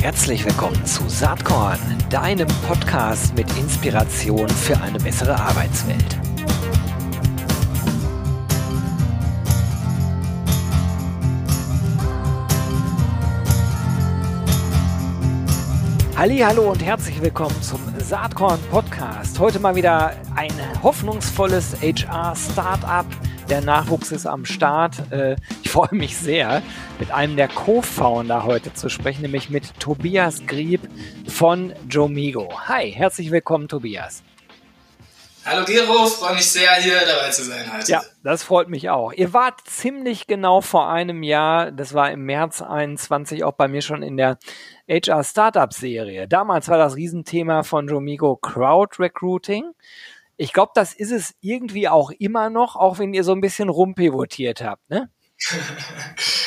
Herzlich willkommen zu Saatkorn, deinem Podcast mit Inspiration für eine bessere Arbeitswelt. Hallo und herzlich willkommen zum Saatkorn Podcast. Heute mal wieder ein hoffnungsvolles HR Startup. Der Nachwuchs ist am Start. Äh, ich freue mich sehr, mit einem der Co-Founder heute zu sprechen, nämlich mit Tobias Grieb von Jomigo. Hi, herzlich willkommen, Tobias. Hallo Gero, freue mich sehr, hier dabei zu sein heute. Ja, das freut mich auch. Ihr wart ziemlich genau vor einem Jahr, das war im März 21, auch bei mir schon in der HR Startup Serie. Damals war das Riesenthema von Jomigo Crowd Recruiting. Ich glaube, das ist es irgendwie auch immer noch, auch wenn ihr so ein bisschen rumpivotiert habt, ne?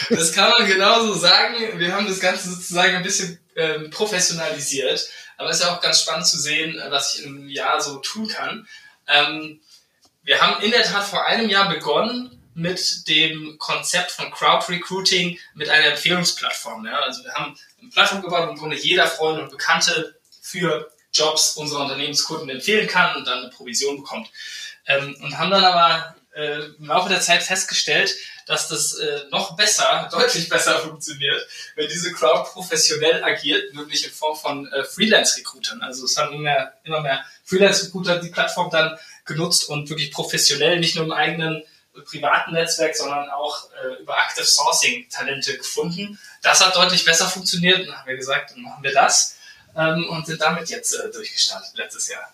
das kann man genauso sagen. Wir haben das Ganze sozusagen ein bisschen ähm, professionalisiert. Aber es ist ja auch ganz spannend zu sehen, was ich im Jahr so tun kann. Ähm, wir haben in der Tat vor einem Jahr begonnen mit dem Konzept von Crowd Recruiting mit einer Empfehlungsplattform. Ja? Also wir haben eine Plattform gebaut, wo jeder Freund und Bekannte für Jobs unserer Unternehmenskunden empfehlen kann und dann eine Provision bekommt. Ähm, und haben dann aber äh, im Laufe der Zeit festgestellt, dass das äh, noch besser, deutlich besser funktioniert, wenn diese Crowd professionell agiert, nämlich in Form von äh, Freelance-Recruitern. Also es haben immer mehr, immer mehr Freelance-Recruiter die Plattform dann genutzt und wirklich professionell, nicht nur im eigenen privaten Netzwerk, sondern auch äh, über Active Sourcing Talente gefunden. Das hat deutlich besser funktioniert. Dann haben wir gesagt, dann machen wir das ähm, und sind damit jetzt äh, durchgestartet letztes Jahr.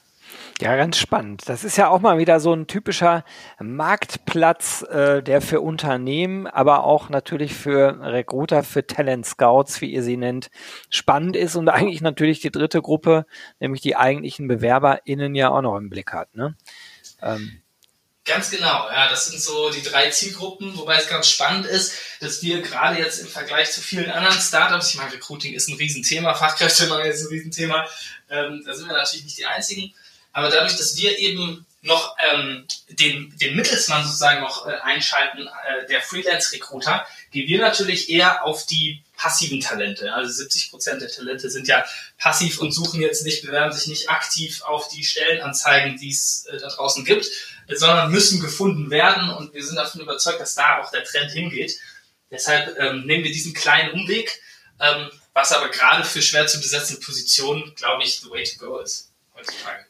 Ja, ganz spannend. Das ist ja auch mal wieder so ein typischer Marktplatz, äh, der für Unternehmen, aber auch natürlich für Recruiter, für Talent Scouts, wie ihr sie nennt, spannend ist und eigentlich natürlich die dritte Gruppe, nämlich die eigentlichen BewerberInnen ja auch noch im Blick hat. Ne? Ähm. Ganz genau, ja, das sind so die drei Zielgruppen, wobei es ganz spannend ist, dass wir gerade jetzt im Vergleich zu vielen anderen Startups, ich meine, Recruiting ist ein Riesenthema, Fachkräftemangel ist ein Riesenthema, ähm, da sind wir natürlich nicht die einzigen, aber dadurch, dass wir eben noch ähm, den, den Mittelsmann sozusagen noch äh, einschalten, äh, der Freelance-Recruiter, gehen wir natürlich eher auf die passiven Talente. Also 70 Prozent der Talente sind ja passiv und suchen jetzt nicht, bewerben sich nicht aktiv auf die Stellenanzeigen, die es äh, da draußen gibt, sondern müssen gefunden werden. Und wir sind davon überzeugt, dass da auch der Trend hingeht. Deshalb ähm, nehmen wir diesen kleinen Umweg, ähm, was aber gerade für schwer zu besetzende Positionen, glaube ich, the way to go ist.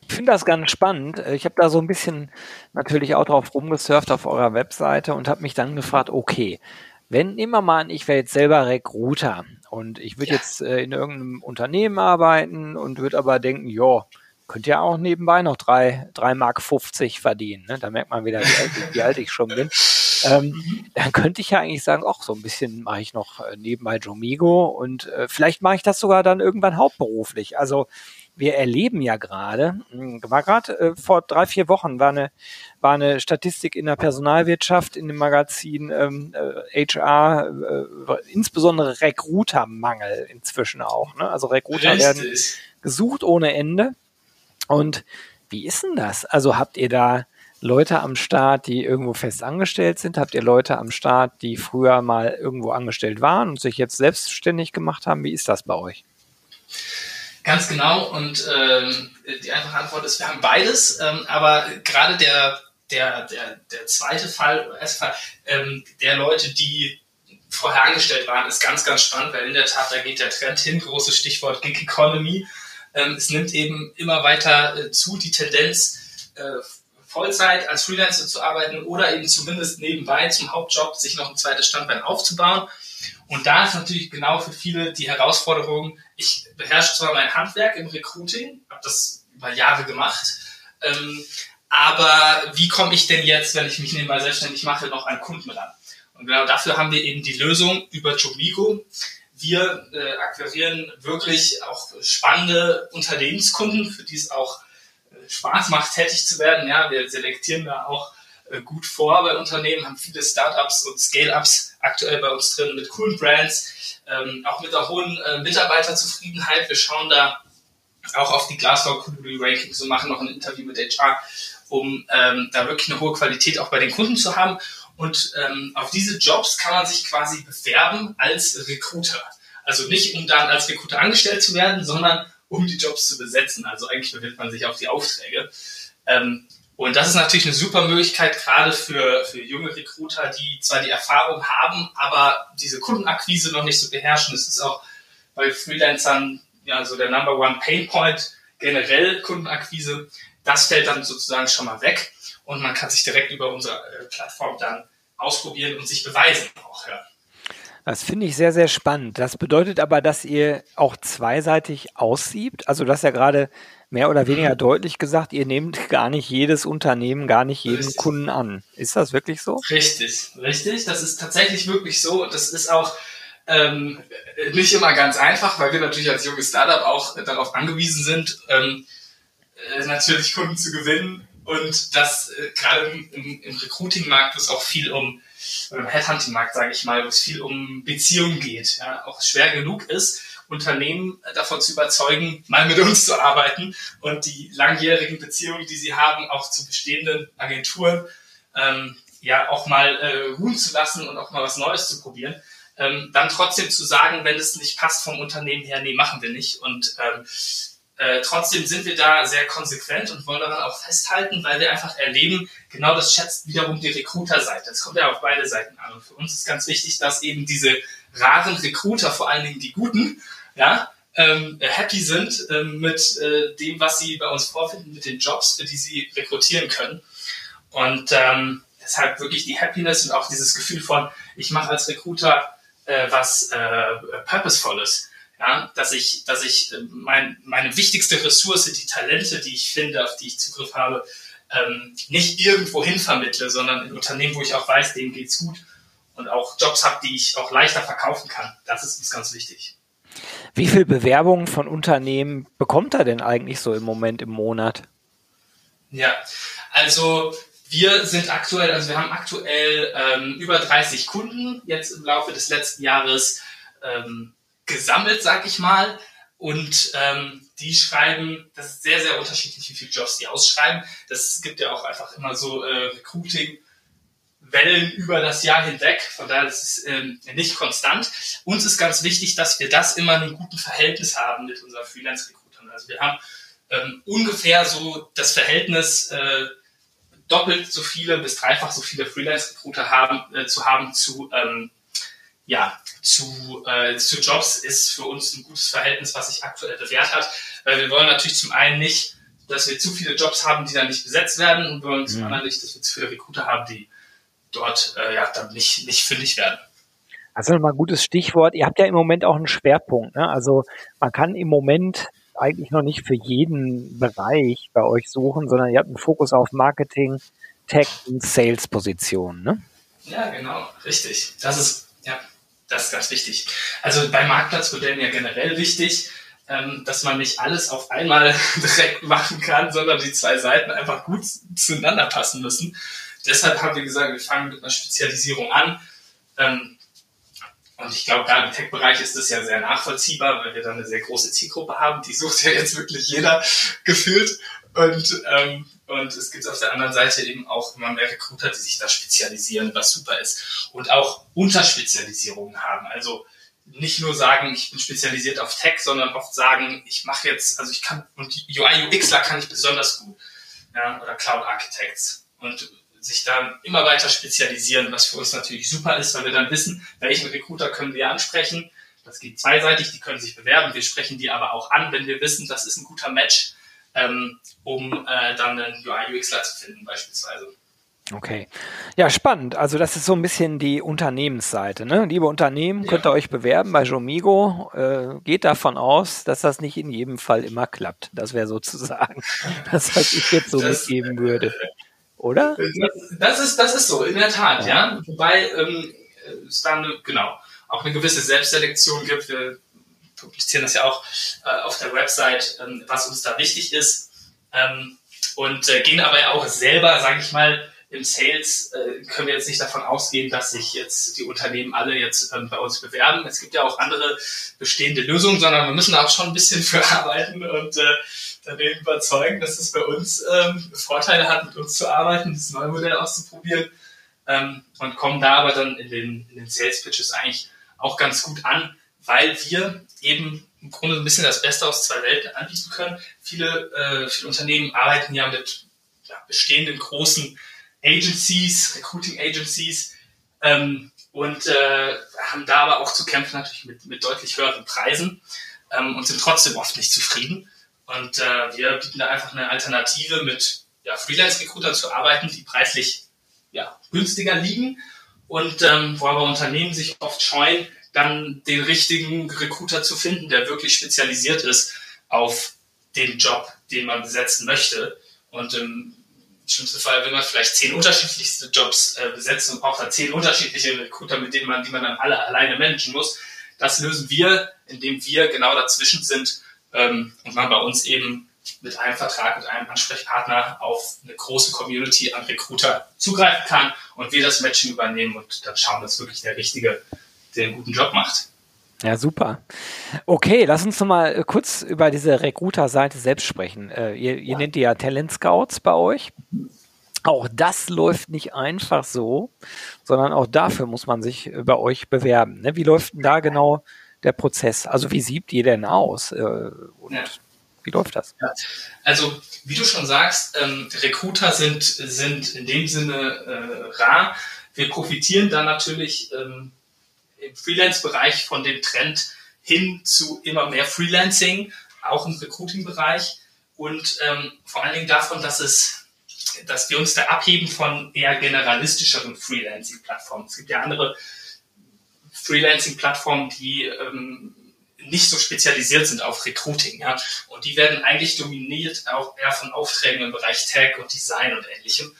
Ich finde das ganz spannend. Ich habe da so ein bisschen natürlich auch drauf rumgesurft auf eurer Webseite und habe mich dann gefragt, okay, wenn immer mal an, ich wäre jetzt selber Recruiter und ich würde ja. jetzt äh, in irgendeinem Unternehmen arbeiten und würde aber denken, ja, könnt ihr auch nebenbei noch drei, drei Mark 50 verdienen. Ne? Da merkt man wieder, wie alt, wie alt ich schon bin. Ähm, dann könnte ich ja eigentlich sagen, ach, so ein bisschen mache ich noch äh, nebenbei Jomigo und äh, vielleicht mache ich das sogar dann irgendwann hauptberuflich. Also wir erleben ja gerade, hm, war gerade äh, vor drei, vier Wochen war eine, war eine Statistik in der Personalwirtschaft in dem Magazin ähm, äh, HR, äh, insbesondere Recruitermangel inzwischen auch. Ne? Also Recruiter Richtig. werden gesucht ohne Ende. Und wie ist denn das? Also habt ihr da Leute am Start, die irgendwo fest angestellt sind? Habt ihr Leute am Start, die früher mal irgendwo angestellt waren und sich jetzt selbstständig gemacht haben? Wie ist das bei euch? Ganz genau. Und ähm, die einfache Antwort ist, wir haben beides. Ähm, aber gerade der, der, der, der zweite Fall, oder ähm, der Leute, die vorher angestellt waren, ist ganz, ganz spannend, weil in der Tat, da geht der Trend hin, großes Stichwort Gig Economy. Ähm, es nimmt eben immer weiter äh, zu, die Tendenz, äh, Vollzeit als Freelancer zu arbeiten oder eben zumindest nebenbei zum Hauptjob sich noch ein zweites Standbein aufzubauen. Und da ist natürlich genau für viele die Herausforderung, ich beherrsche zwar mein Handwerk im Recruiting, habe das über Jahre gemacht, ähm, aber wie komme ich denn jetzt, wenn ich mich nebenbei selbstständig mache, noch an Kunden ran? Und genau dafür haben wir eben die Lösung über Jobigo. Wir äh, akquirieren wirklich auch spannende Unternehmenskunden, für die es auch äh, Spaß macht, tätig zu werden. Ja, wir selektieren da auch äh, gut vor bei Unternehmen, haben viele Startups und Scale-Ups aktuell bei uns drin mit coolen Brands, ähm, auch mit der hohen äh, Mitarbeiterzufriedenheit. Wir schauen da auch auf die Glassdoor Community Rankings und machen noch ein Interview mit HR, um ähm, da wirklich eine hohe Qualität auch bei den Kunden zu haben. Und ähm, auf diese Jobs kann man sich quasi bewerben als Recruiter. Also nicht, um dann als Recruiter angestellt zu werden, sondern um die Jobs zu besetzen. Also eigentlich bewirbt man sich auf die Aufträge. Ähm, und das ist natürlich eine super Möglichkeit, gerade für, für junge Recruiter, die zwar die Erfahrung haben, aber diese Kundenakquise noch nicht so beherrschen. Das ist auch bei Freelancern ja so der Number One Pain Point, generell Kundenakquise. Das fällt dann sozusagen schon mal weg und man kann sich direkt über unsere äh, Plattform dann ausprobieren und sich beweisen auch. Ja. Das finde ich sehr, sehr spannend. Das bedeutet aber, dass ihr auch zweiseitig aussiebt. Also das ja gerade mehr oder weniger mhm. deutlich gesagt, ihr nehmt gar nicht jedes Unternehmen, gar nicht jeden richtig. Kunden an. Ist das wirklich so? Richtig, richtig. Das ist tatsächlich wirklich so. Das ist auch ähm, nicht immer ganz einfach, weil wir natürlich als junges Startup auch darauf angewiesen sind, ähm, äh, natürlich Kunden zu gewinnen. Und das äh, gerade im, im Recruiting-Markt, wo es auch viel um oder im Headhunting-Markt, sage ich mal, wo es viel um Beziehungen geht, ja, auch schwer genug ist, Unternehmen davon zu überzeugen, mal mit uns zu arbeiten und die langjährigen Beziehungen, die sie haben, auch zu bestehenden Agenturen, ähm, ja auch mal äh, ruhen zu lassen und auch mal was Neues zu probieren. Ähm, dann trotzdem zu sagen, wenn es nicht passt vom Unternehmen her, nee, machen wir nicht. Und ähm, äh, trotzdem sind wir da sehr konsequent und wollen daran auch festhalten, weil wir einfach erleben, genau das schätzt wiederum die Recruiter-Seite. Das kommt ja auf beide Seiten an. Und für uns ist ganz wichtig, dass eben diese raren Recruiter, vor allen Dingen die guten, ja, ähm, happy sind ähm, mit äh, dem, was sie bei uns vorfinden, mit den Jobs, für die sie rekrutieren können. Und ähm, deshalb wirklich die Happiness und auch dieses Gefühl von, ich mache als Recruiter äh, was äh, Purposevolles ja, dass ich, dass ich äh, mein, meine wichtigste Ressource, die Talente, die ich finde, auf die ich Zugriff habe, ähm, nicht irgendwo hin vermittle, sondern in Unternehmen, wo ich auch weiß, denen geht's gut und auch Jobs habe, die ich auch leichter verkaufen kann. Das ist uns ganz wichtig. Wie viel Bewerbungen von Unternehmen bekommt er denn eigentlich so im Moment im Monat? Ja, also wir sind aktuell, also wir haben aktuell ähm, über 30 Kunden jetzt im Laufe des letzten Jahres ähm, gesammelt, sag ich mal. Und ähm, die schreiben, das ist sehr, sehr unterschiedlich, wie viele Jobs die ausschreiben. Das gibt ja auch einfach immer so äh, Recruiting-Wellen über das Jahr hinweg. Von daher ist es ähm, nicht konstant. Uns ist ganz wichtig, dass wir das immer in einem guten Verhältnis haben mit unseren Freelance-Recruitern. Also wir haben ähm, ungefähr so das Verhältnis äh, doppelt so viele bis dreifach so viele Freelance-Recruiter haben, äh, zu haben zu ähm, ja, zu, äh, zu Jobs ist für uns ein gutes Verhältnis, was sich aktuell bewährt hat. Weil wir wollen natürlich zum einen nicht, dass wir zu viele Jobs haben, die dann nicht besetzt werden und wir wollen zum anderen nicht, dass wir zu viele Recruiter haben, die dort äh, ja dann nicht, nicht fündig werden. Also nochmal ein gutes Stichwort. Ihr habt ja im Moment auch einen Schwerpunkt. Ne? Also man kann im Moment eigentlich noch nicht für jeden Bereich bei euch suchen, sondern ihr habt einen Fokus auf Marketing, Tech und Sales-Positionen. Ne? Ja, genau, richtig. Das ist ja das ist ganz wichtig. Also bei Marktplatzmodellen ja generell wichtig, ähm, dass man nicht alles auf einmal direkt machen kann, sondern die zwei Seiten einfach gut zueinander passen müssen. Deshalb haben wir gesagt, wir fangen mit einer Spezialisierung an. Und ich glaube, gerade im Tech-Bereich ist das ja sehr nachvollziehbar, weil wir da eine sehr große Zielgruppe haben. Die sucht ja jetzt wirklich jeder gefühlt. Und ähm, und es gibt auf der anderen Seite eben auch immer mehr Recruiter, die sich da spezialisieren, was super ist. Und auch Unterspezialisierungen haben. Also nicht nur sagen, ich bin spezialisiert auf Tech, sondern oft sagen, ich mache jetzt, also ich kann, und UI, UXler kann ich besonders gut. Ja, oder Cloud Architects. Und sich dann immer weiter spezialisieren, was für uns natürlich super ist, weil wir dann wissen, welchen Recruiter können wir ansprechen. Das geht zweiseitig, die können sich bewerben, wir sprechen die aber auch an, wenn wir wissen, das ist ein guter Match ähm, um äh, dann einen UI-UXler zu finden beispielsweise. Okay. Ja, spannend. Also das ist so ein bisschen die Unternehmensseite. Ne? Liebe Unternehmen, könnt ihr euch bewerben bei Jomigo. Äh, geht davon aus, dass das nicht in jedem Fall immer klappt. Das wäre sozusagen das, was ich jetzt so das, mitgeben würde. Oder? Das, ist, das ist so, in der Tat, ja. ja. Wobei ähm, es dann, genau, auch eine gewisse Selbstselektion gibt. Wir publizieren das ja auch äh, auf der Website, ähm, was uns da wichtig ist. Ähm, und äh, gehen aber auch selber, sage ich mal, im Sales äh, können wir jetzt nicht davon ausgehen, dass sich jetzt die Unternehmen alle jetzt ähm, bei uns bewerben. Es gibt ja auch andere bestehende Lösungen, sondern wir müssen auch schon ein bisschen für arbeiten und äh, daneben überzeugen, dass es bei uns ähm, Vorteile hat, mit uns zu arbeiten, das neue Modell auszuprobieren ähm, und kommen da aber dann in den, in den Sales Pitches eigentlich auch ganz gut an, weil wir eben im Grunde ein bisschen das Beste aus zwei Welten anbieten können. Viele, äh, viele Unternehmen arbeiten ja mit ja, bestehenden großen Agencies, Recruiting Agencies, ähm, und äh, haben da aber auch zu kämpfen natürlich mit, mit deutlich höheren Preisen ähm, und sind trotzdem oft nicht zufrieden. Und äh, wir bieten da einfach eine Alternative mit ja, Freelance-Recruitern zu arbeiten, die preislich ja, günstiger liegen und ähm, wo aber Unternehmen sich oft scheuen, dann den richtigen Recruiter zu finden, der wirklich spezialisiert ist auf den Job, den man besetzen möchte. Und im schlimmsten Fall will man vielleicht zehn unterschiedlichste Jobs äh, besetzen und braucht dann zehn unterschiedliche Recruiter, mit denen man, die man dann alle alleine managen muss. Das lösen wir, indem wir genau dazwischen sind ähm, und man bei uns eben mit einem Vertrag, mit einem Ansprechpartner auf eine große Community an Recruiter zugreifen kann und wir das Matching übernehmen und dann schauen, dass wirklich der Richtige den guten Job macht. Ja, super. Okay, lass uns noch mal äh, kurz über diese Recruiter-Seite selbst sprechen. Äh, ihr, ihr ja. nennt die ja Talent Scouts bei euch. Auch das läuft nicht einfach so, sondern auch dafür muss man sich bei euch bewerben. Ne? Wie läuft denn da genau der Prozess? Also wie sieht ihr denn aus? Äh, und ja. wie läuft das? Ja. Also wie du schon sagst, ähm, Recruiter sind, sind in dem Sinne äh, rar. Wir profitieren da natürlich ähm, im Freelance-Bereich von dem Trend hin zu immer mehr Freelancing, auch im Recruiting-Bereich und ähm, vor allen Dingen davon, dass es dass wir uns da abheben von eher generalistischeren Freelancing-Plattformen. Es gibt ja andere Freelancing-Plattformen, die ähm, nicht so spezialisiert sind auf Recruiting. Ja? Und die werden eigentlich dominiert auch eher von Aufträgen im Bereich Tech und Design und ähnlichem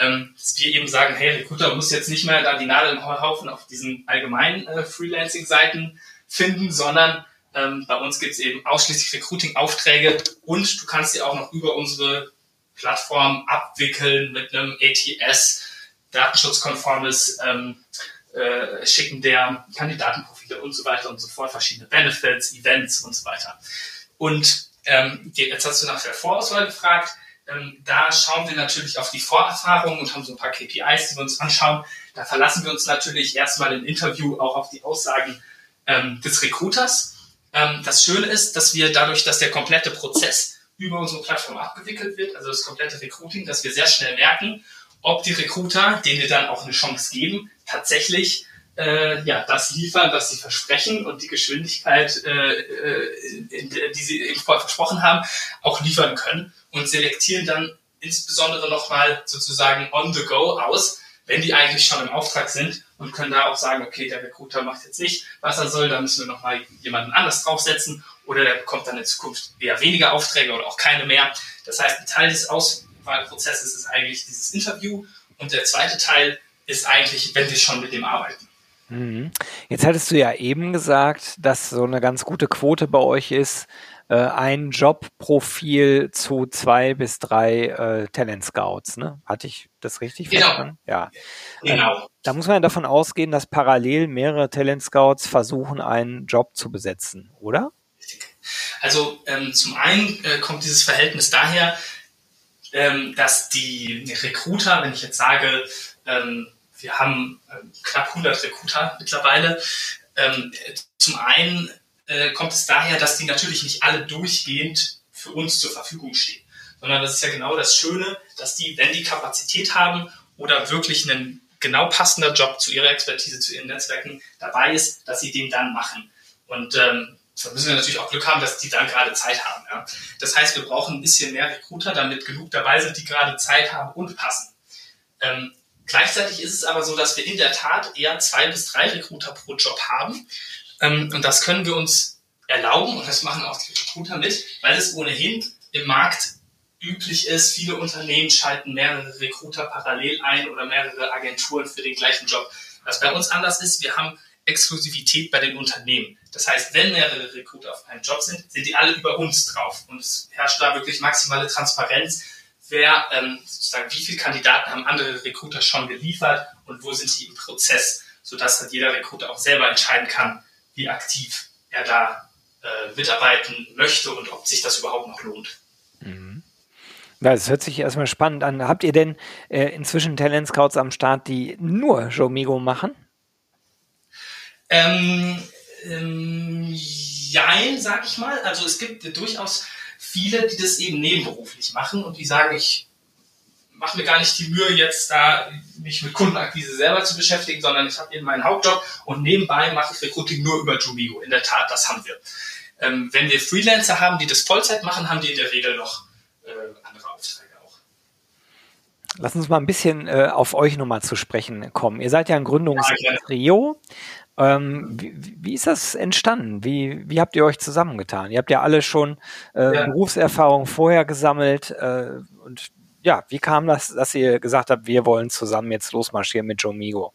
ähm, dass wir eben sagen, hey, Recruiter muss jetzt nicht mehr da die Nadel im Haufen auf diesen allgemeinen äh, Freelancing-Seiten finden, sondern ähm, bei uns gibt es eben ausschließlich Recruiting-Aufträge und du kannst sie auch noch über unsere Plattform abwickeln mit einem ATS, datenschutzkonformes ähm, äh, Schicken der Kandidatenprofile und so weiter und so fort, verschiedene Benefits, Events und so weiter. Und ähm, jetzt hast du nach der Vorauswahl gefragt. Ähm, da schauen wir natürlich auf die Vorerfahrungen und haben so ein paar KPIs, die wir uns anschauen. Da verlassen wir uns natürlich erstmal im Interview auch auf die Aussagen ähm, des Recruiters. Ähm, das Schöne ist, dass wir dadurch, dass der komplette Prozess über unsere Plattform abgewickelt wird, also das komplette Recruiting, dass wir sehr schnell merken, ob die Recruiter, denen wir dann auch eine Chance geben, tatsächlich äh, ja, das liefern, was sie versprechen und die Geschwindigkeit, äh, äh, die sie eben vorher versprochen haben, auch liefern können und selektieren dann insbesondere nochmal sozusagen on the go aus, wenn die eigentlich schon im Auftrag sind und können da auch sagen, okay, der Recruiter macht jetzt nicht, was er soll, da müssen wir nochmal jemanden anders draufsetzen oder der bekommt dann in Zukunft eher weniger Aufträge oder auch keine mehr. Das heißt, ein Teil des Auswahlprozesses ist eigentlich dieses Interview und der zweite Teil ist eigentlich, wenn wir schon mit dem arbeiten. Mhm. Jetzt hattest du ja eben gesagt, dass so eine ganz gute Quote bei euch ist, äh, ein Jobprofil zu zwei bis drei äh, Talent Scouts. Ne? Hatte ich das richtig genau. verstanden? Ja. Genau. Ähm, da muss man ja davon ausgehen, dass parallel mehrere Talent Scouts versuchen, einen Job zu besetzen, oder? Also ähm, zum einen äh, kommt dieses Verhältnis daher, ähm, dass die Recruiter, wenn ich jetzt sage, ähm, wir haben äh, knapp 100 Recruiter mittlerweile, ähm, zum einen äh, kommt es daher, dass die natürlich nicht alle durchgehend für uns zur Verfügung stehen. Sondern das ist ja genau das Schöne, dass die, wenn die Kapazität haben oder wirklich ein genau passender Job zu ihrer Expertise, zu ihren Netzwerken dabei ist, dass sie den dann machen. Und ähm, da müssen wir natürlich auch Glück haben, dass die dann gerade Zeit haben. Ja? Das heißt, wir brauchen ein bisschen mehr Recruiter, damit genug dabei sind, die gerade Zeit haben und passen. Ähm, gleichzeitig ist es aber so, dass wir in der Tat eher zwei bis drei Recruiter pro Job haben. Ähm, und das können wir uns erlauben und das machen auch die Recruiter mit, weil es ohnehin im Markt üblich ist. Viele Unternehmen schalten mehrere Recruiter parallel ein oder mehrere Agenturen für den gleichen Job. Was bei uns anders ist, wir haben Exklusivität bei den Unternehmen. Das heißt, wenn mehrere Recruiter auf einem Job sind, sind die alle über uns drauf. Und es herrscht da wirklich maximale Transparenz, wer ähm, sozusagen, wie viele Kandidaten haben andere Recruiter schon geliefert und wo sind die im Prozess, sodass halt jeder Recruiter auch selber entscheiden kann, wie aktiv er da äh, mitarbeiten möchte und ob sich das überhaupt noch lohnt. Mhm. Das hört sich erstmal spannend an. Habt ihr denn äh, inzwischen Talent Scouts am Start, die nur Jomigo machen? Ähm, ähm, jein, sag ich mal. Also es gibt durchaus viele, die das eben nebenberuflich machen und die sagen, ich mache mir gar nicht die Mühe, jetzt da mich mit Kundenakquise selber zu beschäftigen, sondern ich habe eben meinen Hauptjob und nebenbei mache ich Recruiting nur über Jumigo. In der Tat, das haben wir. Ähm, wenn wir Freelancer haben, die das Vollzeit machen, haben die in der Regel noch äh. Lass uns mal ein bisschen äh, auf euch nochmal zu sprechen kommen. Ihr seid ja ein Gründungstrio. Ähm, wie, wie, ist das entstanden? Wie, wie habt ihr euch zusammengetan? Ihr habt ja alle schon äh, ja. Berufserfahrung vorher gesammelt äh, und ja, wie kam das, dass ihr gesagt habt, wir wollen zusammen jetzt losmarschieren mit Jomigo?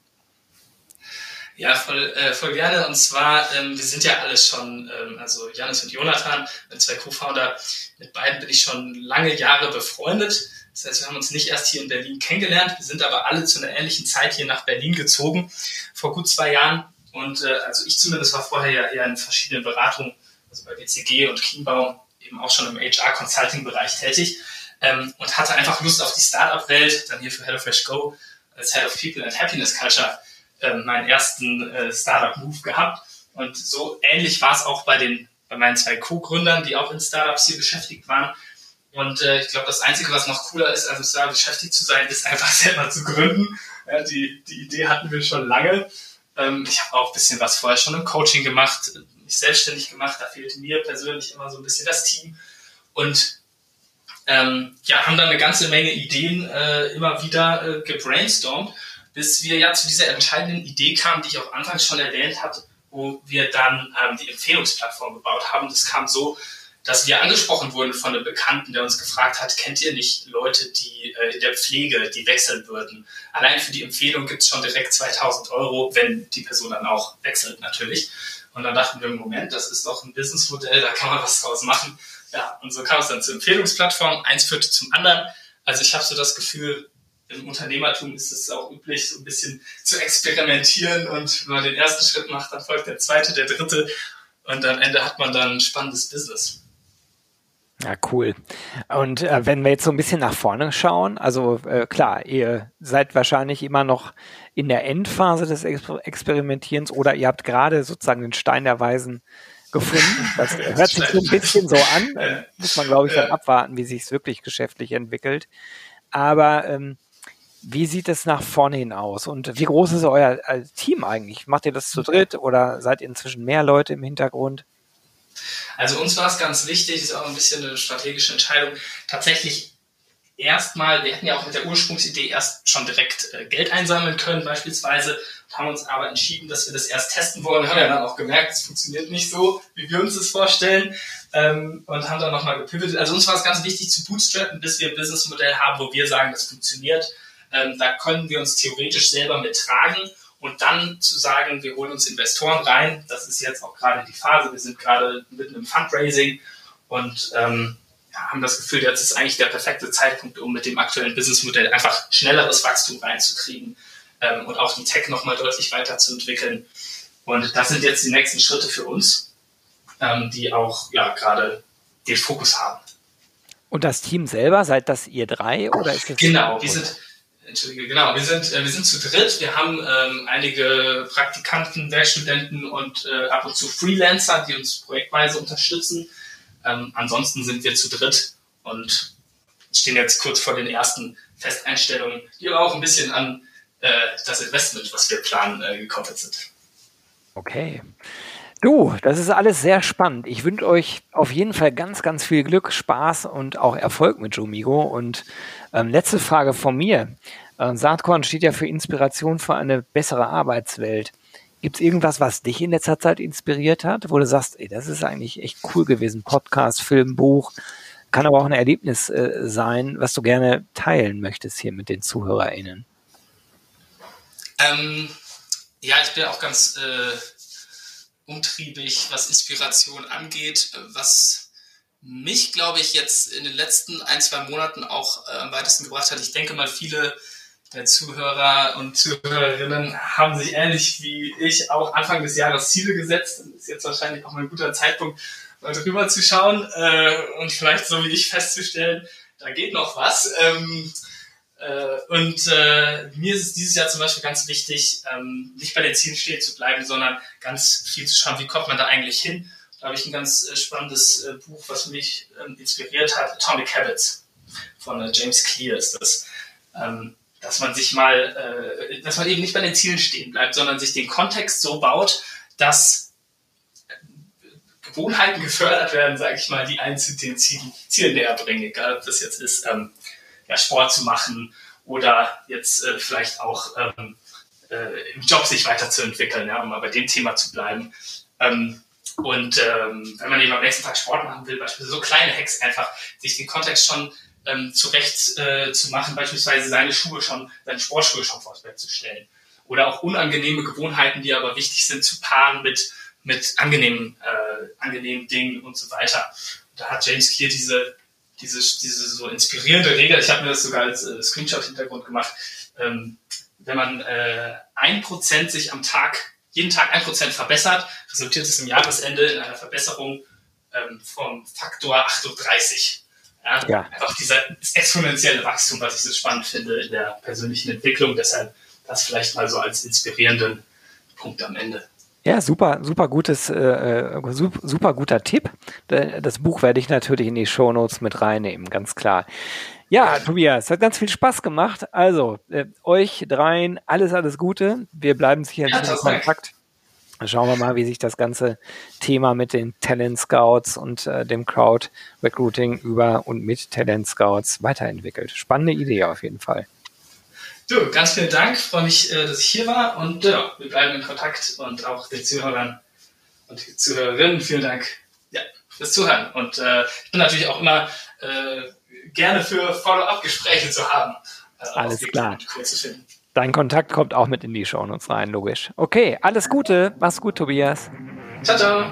Ja, voll, äh, voll gerne. Und zwar, ähm, wir sind ja alle schon, ähm, also Janis und Jonathan, meine zwei Co-Founder, mit beiden bin ich schon lange Jahre befreundet. Das heißt, wir haben uns nicht erst hier in Berlin kennengelernt, wir sind aber alle zu einer ähnlichen Zeit hier nach Berlin gezogen, vor gut zwei Jahren. Und äh, also ich zumindest war vorher ja eher in verschiedenen Beratungen, also bei WCG und Kienbaum, eben auch schon im HR-Consulting-Bereich tätig ähm, und hatte einfach Lust auf die Startup-Welt, dann hier für HelloFresh Go als Head of People and Happiness Culture ähm, meinen ersten äh, Startup-Move gehabt. Und so ähnlich war es auch bei den bei meinen zwei Co-Gründern, die auch in Startups hier beschäftigt waren. Und äh, ich glaube, das Einzige, was noch cooler ist, als da beschäftigt zu sein, ist einfach selber zu gründen. Ja, die, die Idee hatten wir schon lange. Ähm, ich habe auch ein bisschen was vorher schon im Coaching gemacht, mich selbstständig gemacht. Da fehlte mir persönlich immer so ein bisschen das Team. Und ähm, ja, haben dann eine ganze Menge Ideen äh, immer wieder äh, gebrainstormt, bis wir ja zu dieser entscheidenden Idee kamen, die ich auch anfangs schon erwähnt hatte, wo wir dann ähm, die Empfehlungsplattform gebaut haben. Das kam so, dass wir angesprochen wurden von einem Bekannten, der uns gefragt hat, kennt ihr nicht Leute, die äh, in der Pflege, die wechseln würden? Allein für die Empfehlung gibt es schon direkt 2000 Euro, wenn die Person dann auch wechselt natürlich. Und dann dachten wir, Moment, das ist doch ein Businessmodell, da kann man was draus machen. Ja, und so kam es dann zur Empfehlungsplattform. Eins führte zum anderen. Also ich habe so das Gefühl, im Unternehmertum ist es auch üblich, so ein bisschen zu experimentieren und wenn man den ersten Schritt macht, dann folgt der zweite, der dritte und am Ende hat man dann ein spannendes Business. Ja, cool. Und äh, wenn wir jetzt so ein bisschen nach vorne schauen, also äh, klar, ihr seid wahrscheinlich immer noch in der Endphase des Exper Experimentierens oder ihr habt gerade sozusagen den Stein der Weisen gefunden. Das hört sich so ein bisschen so an. Muss man, glaube ich, dann abwarten, wie sich es wirklich geschäftlich entwickelt. Aber ähm, wie sieht es nach vorne hin aus? Und wie groß ist euer äh, Team eigentlich? Macht ihr das zu dritt oder seid ihr inzwischen mehr Leute im Hintergrund? Also uns war es ganz wichtig, ist auch ein bisschen eine strategische Entscheidung, tatsächlich erstmal, wir hätten ja auch mit der Ursprungsidee erst schon direkt äh, Geld einsammeln können beispielsweise, haben uns aber entschieden, dass wir das erst testen wollen, haben ja dann auch gemerkt, es funktioniert nicht so, wie wir uns das vorstellen ähm, und haben dann nochmal gepivotet. Also uns war es ganz wichtig zu bootstrappen, bis wir ein Businessmodell haben, wo wir sagen, das funktioniert. Ähm, da können wir uns theoretisch selber mittragen und dann zu sagen, wir holen uns Investoren rein, das ist jetzt auch gerade die Phase, wir sind gerade mitten im Fundraising und ähm, ja, haben das Gefühl, jetzt ist eigentlich der perfekte Zeitpunkt, um mit dem aktuellen Businessmodell einfach schnelleres Wachstum reinzukriegen ähm, und auch die Tech nochmal deutlich weiterzuentwickeln. Und das sind jetzt die nächsten Schritte für uns, ähm, die auch ja, gerade den Fokus haben. Und das Team selber, seid das ihr drei oder ist das Genau, wir sind, Entschuldige, genau, wir sind, äh, wir sind zu dritt. Wir haben ähm, einige Praktikanten, Werkstudenten und äh, ab und zu Freelancer, die uns projektweise unterstützen. Ähm, ansonsten sind wir zu dritt und stehen jetzt kurz vor den ersten Festeinstellungen, die aber auch ein bisschen an äh, das Investment, was wir planen, äh, gekoppelt sind. Okay. Du, das ist alles sehr spannend. Ich wünsche euch auf jeden Fall ganz, ganz viel Glück, Spaß und auch Erfolg mit Jomigo. Und ähm, letzte Frage von mir. Ähm, Saatkorn steht ja für Inspiration für eine bessere Arbeitswelt. Gibt es irgendwas, was dich in letzter Zeit inspiriert hat, wo du sagst, ey, das ist eigentlich echt cool gewesen? Podcast, Film, Buch, kann aber auch ein Erlebnis äh, sein, was du gerne teilen möchtest hier mit den ZuhörerInnen. Ähm, ja, ich bin auch ganz äh, umtriebig, was Inspiration angeht. Was mich, glaube ich, jetzt in den letzten ein, zwei Monaten auch äh, am weitesten gebracht hat. Ich denke mal, viele der Zuhörer und Zuhörerinnen haben sich ähnlich wie ich auch Anfang des Jahres Ziele gesetzt. Das ist jetzt wahrscheinlich auch mal ein guter Zeitpunkt, mal drüber zu schauen äh, und vielleicht so wie ich festzustellen, da geht noch was. Ähm, äh, und äh, mir ist es dieses Jahr zum Beispiel ganz wichtig, ähm, nicht bei den Zielen stehen zu bleiben, sondern ganz viel zu schauen, wie kommt man da eigentlich hin. Da habe ich ein ganz äh, spannendes äh, Buch, was mich ähm, inspiriert hat, Atomic Habits von äh, James Clear ist das. Ähm, dass man sich mal, äh, dass man eben nicht bei den Zielen stehen bleibt, sondern sich den Kontext so baut, dass Gewohnheiten gefördert werden, sage ich mal, die einen zu den Zielen, Zielen näher bringen, egal ob das jetzt ist, ähm, ja, Sport zu machen oder jetzt äh, vielleicht auch ähm, äh, im Job sich weiterzuentwickeln, ja, um mal bei dem Thema zu bleiben. Ähm, und ähm, wenn man eben am nächsten Tag Sport machen will, beispielsweise so kleine Hacks einfach, sich den Kontext schon ähm, zurecht äh, zu machen, beispielsweise seine Schuhe schon, seine Sportschuhe schon vors Bett zu stellen. Oder auch unangenehme Gewohnheiten, die aber wichtig sind, zu paaren mit, mit angenehmen, äh, angenehmen Dingen und so weiter. Da hat James Clear diese, diese, diese so inspirierende Regel, ich habe mir das sogar als äh, Screenshot-Hintergrund gemacht, ähm, wenn man äh, ein äh, Prozent sich am Tag, jeden Tag ein Prozent verbessert, resultiert es im Jahresende in einer Verbesserung ähm, vom Faktor 38. Ja, ja. Einfach dieser exponentielle Wachstum, was ich so spannend finde in der persönlichen Entwicklung. Deshalb das vielleicht mal so als inspirierenden Punkt am Ende. Ja, super, super gutes, äh, äh super, guter Tipp. Das Buch werde ich natürlich in die Shownotes mit reinnehmen, ganz klar. Ja, Tobias, hat ganz viel Spaß gemacht. Also, äh, euch dreien alles, alles Gute. Wir bleiben sicher ja, in Kontakt. Schauen wir mal, wie sich das ganze Thema mit den Talent Scouts und äh, dem Crowd Recruiting über und mit Talent Scouts weiterentwickelt. Spannende Idee auf jeden Fall. Du, ganz vielen Dank. Freue mich, äh, dass ich hier war und ja, wir bleiben in Kontakt und auch den Zuhörern und Zuhörerinnen vielen Dank ja, fürs Zuhören. Und äh, ich bin natürlich auch immer äh, gerne für Follow-up-Gespräche zu haben. Äh, Alles klar. Dein Kontakt kommt auch mit in die Show Notes rein, logisch. Okay, alles Gute. Mach's gut, Tobias. Ciao, ciao.